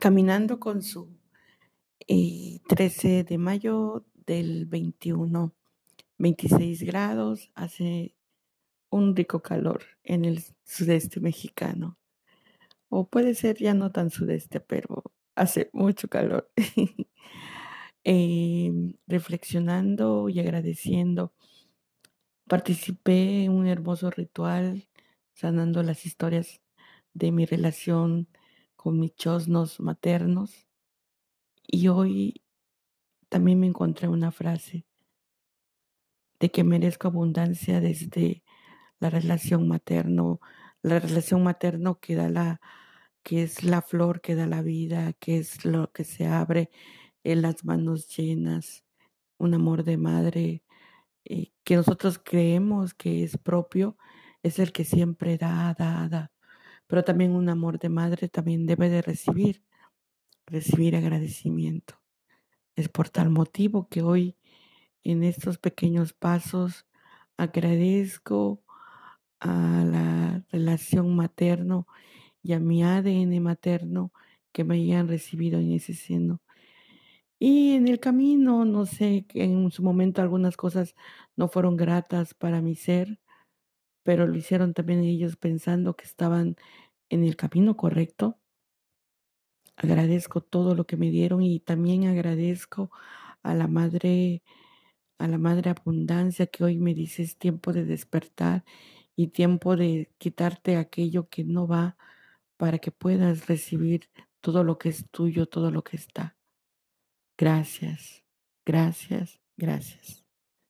caminando con su 13 eh, de mayo del 21, 26 grados, hace un rico calor en el sudeste mexicano. O puede ser ya no tan sudeste, pero hace mucho calor. Em, reflexionando y agradeciendo, participé en un hermoso ritual sanando las historias de mi relación con mis chosnos maternos. Y hoy también me encontré una frase de que merezco abundancia desde la relación materno, la relación materno que da la que es la flor que da la vida, que es lo que se abre en las manos llenas, un amor de madre eh, que nosotros creemos que es propio, es el que siempre da, da, da. Pero también un amor de madre también debe de recibir, recibir agradecimiento. Es por tal motivo que hoy en estos pequeños pasos agradezco a la relación materno y a mi ADN materno que me hayan recibido en ese seno. Y en el camino, no sé, en su momento algunas cosas no fueron gratas para mi ser, pero lo hicieron también ellos pensando que estaban en el camino correcto. Agradezco todo lo que me dieron y también agradezco a la madre, a la madre abundancia que hoy me dice es tiempo de despertar y tiempo de quitarte aquello que no va para que puedas recibir todo lo que es tuyo, todo lo que está. Gracias, gracias, gracias.